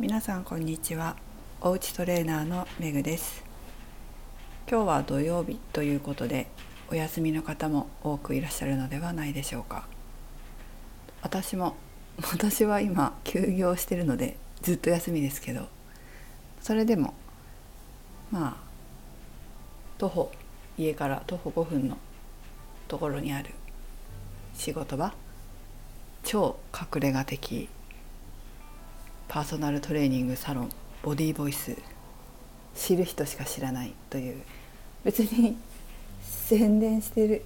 皆さんこんにちは。おうちトレーナーのめぐです。今日は土曜日ということでお休みの方も多くいらっしゃるのではないでしょうか。私も私は今休業してるのでずっと休みですけどそれでもまあ徒歩家から徒歩5分のところにある仕事場超隠れ家的パーソナルトレーニングサロンボディーボイス。知る人しか知らないという。別に宣伝してる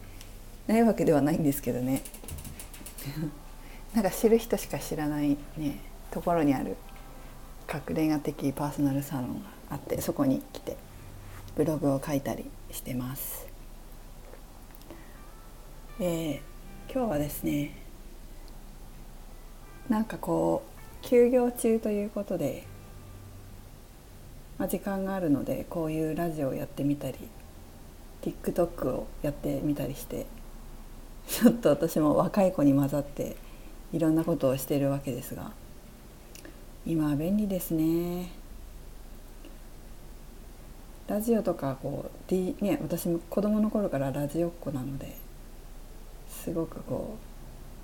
ないわけではないんですけどね。なんか知る人しか知らないねところにある。隠れ家的パーソナルサロンがあってそこに来てブログを書いたりしてます。えー、今日はですねなんかこう休業中ということで、まあ、時間があるのでこういうラジオをやってみたり TikTok をやってみたりしてちょっと私も若い子に混ざっていろんなことをしているわけですが今は便利ですね。ラジオとかこう、D ね、私も子供の頃からラジオっ子なのですごくこ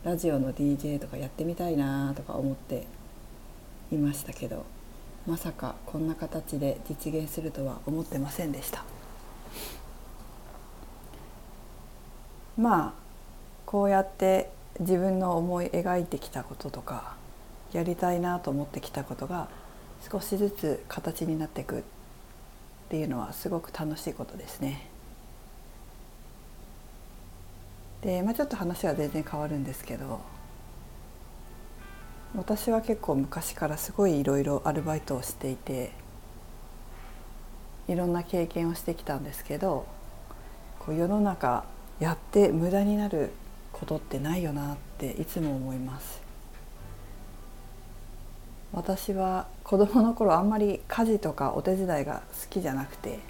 うラジオの DJ とかやってみたいなとか思っていましたけどまさかこんな形で実現するとは思ってませんでしたまあこうやって自分の思い描いてきたこととかやりたいなと思ってきたことが少しずつ形になっていくっていうのはすごく楽しいことですね。で、まあ、ちょっと話は全然変わるんですけど私は結構昔からすごいいろいろアルバイトをしていていろんな経験をしてきたんですけどこう世の中やって無駄になることってないよなっていつも思います。私は子供の頃あんまり家事とかお手伝いが好きじゃなくて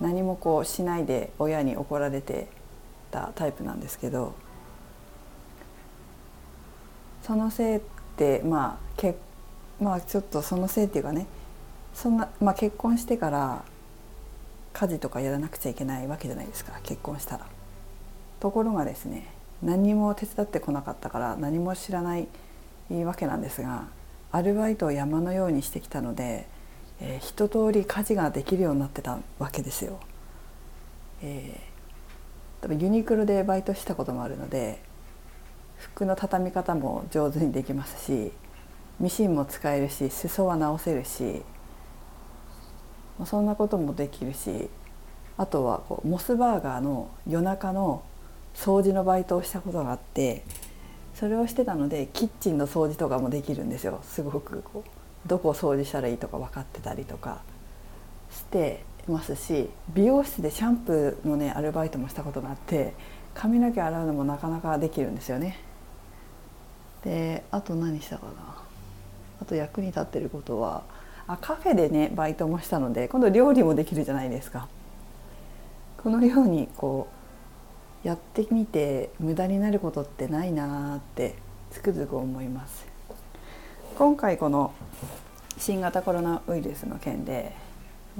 何もこうしないで親に怒られてたタイプなんですけどそのせいまあけまあちょっとそのせいっていうかねそんな、まあ、結婚してから家事とかやらなくちゃいけないわけじゃないですか結婚したら。ところがですね何も手伝ってこなかったから何も知らないわけなんですがアルバイトを山のようにしてきたので、えー、一通り家事ができるようになってたわけですよ。えー、多分ユニクロでバイトしたこともあるので服の畳み方も上手にできますしミシンも使えるし裾は直せるしそんなこともできるしあとはこうモスバーガーの夜中の掃除のバイトをしたことがあってそれをしてたのでキッチンの掃除とかもできるんですよ。すごくこうどこを掃除したらいいとか分かってたりとかしてますし美容室でシャンプーのねアルバイトもしたことがあって髪の毛洗うのもなかなかできるんですよね。であと何したかなあと役に立ってることはあカフェでねバイトもしたので今度料理もできるじゃないですか。このようにこうやってみて無駄になることってないなってつくづく思います今回この新型コロナウイルスの件で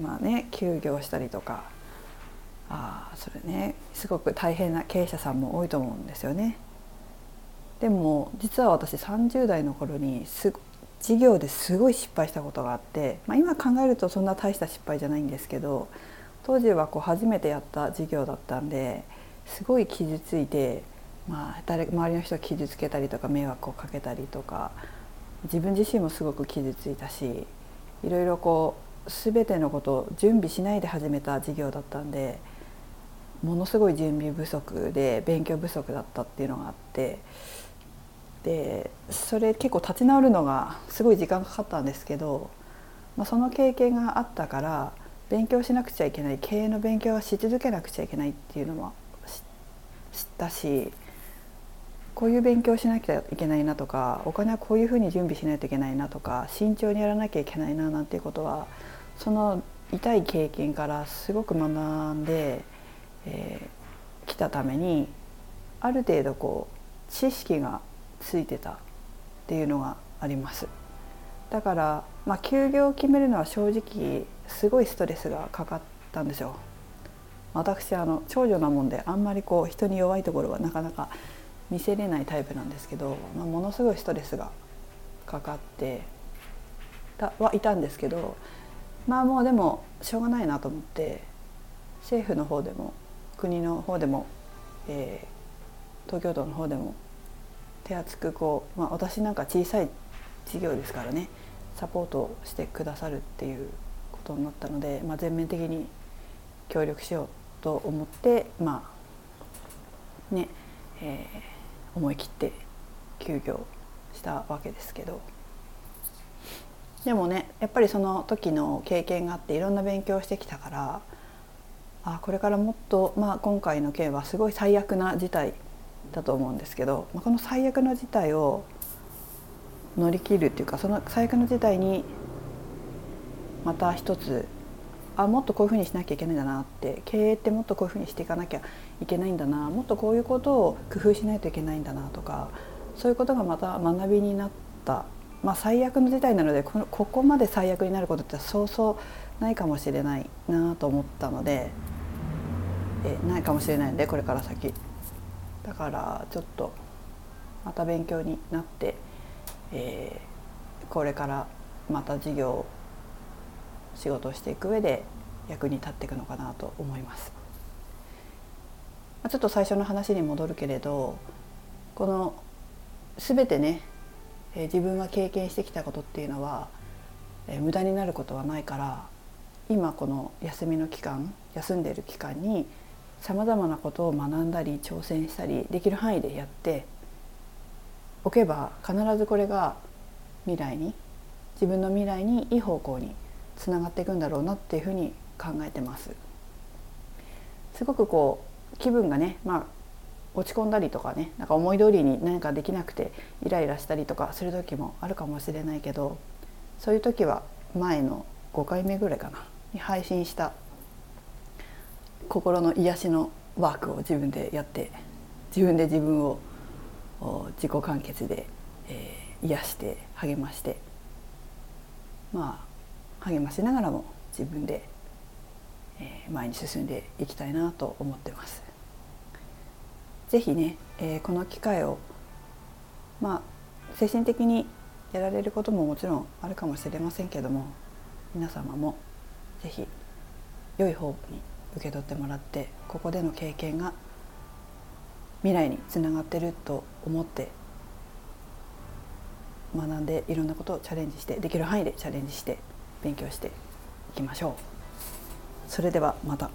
まあね休業したりとかあそれねすごく大変な経営者さんも多いと思うんですよね。でも実は私30代の頃にす事業ですごい失敗したことがあって、まあ、今考えるとそんな大した失敗じゃないんですけど当時はこう初めてやった事業だったんですごい傷ついて、まあ、誰周りの人を傷つけたりとか迷惑をかけたりとか自分自身もすごく傷ついたしいろいろこう全てのことを準備しないで始めた事業だったんでものすごい準備不足で勉強不足だったっていうのがあってでそれ結構立ち直るのがすごい時間かかったんですけど、まあ、その経験があったから勉強しなくちゃいけない経営の勉強はし続けなくちゃいけないっていうのも知ったしこういう勉強しなきゃいけないなとかお金はこういうふうに準備しないといけないなとか慎重にやらなきゃいけないななんていうことはその痛い経験からすごく学んで、えー、たためにある程度こう知識がついてたっていうのがあります。だから、まあ、休業を決めるのは正直すごいストレスがかかったんですよ。私あの長女なもんであんまりこう人に弱いところはなかなか見せれないタイプなんですけど、まあ、ものすごいストレスがかかってたはいたんですけどまあもうでもしょうがないなと思って政府の方でも国の方でも、えー、東京都の方でも手厚くこう、まあ、私なんか小さい事業ですからねサポートしてくださるっていうことになったので、まあ、全面的に協力しようと思ってまあね、えー、思い切って休業したわけですけど。でもねやっぱりその時の経験があっていろんな勉強してきたからあこれからもっと、まあ、今回の件はすごい最悪な事態だと思うんですけど、まあ、この最悪の事態を乗り切るっていうかその最悪の事態にまた一つあもっとこういうふうにしなきゃいけないんだなって経営ってもっとこういうふうにしていかなきゃいけないんだなもっとこういうことを工夫しないといけないんだなとかそういうことがまた学びになった。まあ最悪の事態なのでこのここまで最悪になることってそうそうないかもしれないなと思ったのでえないかもしれないんでこれから先だからちょっとまた勉強になって、えー、これからまた授業仕事をしていく上で役に立っていくのかなと思います。ちょっと最初の話に戻るけれどこの全てねえ自分が経験してきたことっていうのはえ無駄になることはないから今この休みの期間休んでいる期間にさまざまなことを学んだり挑戦したりできる範囲でやっておけば必ずこれが未来に自分の未来にいい方向につながっていくんだろうなっていうふうに考えてます。すごくこう気分がね、まあ、落ち込んだりとかねなんか思い通りに何かできなくてイライラしたりとかする時もあるかもしれないけどそういう時は前の5回目ぐらいかなに配信した心の癒しのワークを自分でやって自分で自分を自己完結で、えー、癒して励ましてまあ励ましながらも自分で、えー、前に進んでいきたいなと思ってます。ぜひね、えー、この機会をまあ精神的にやられることももちろんあるかもしれませんけども皆様もぜひ良い方に受け取ってもらってここでの経験が未来につながってると思って学んでいろんなことをチャレンジしてできる範囲でチャレンジして勉強していきましょう。それではまた。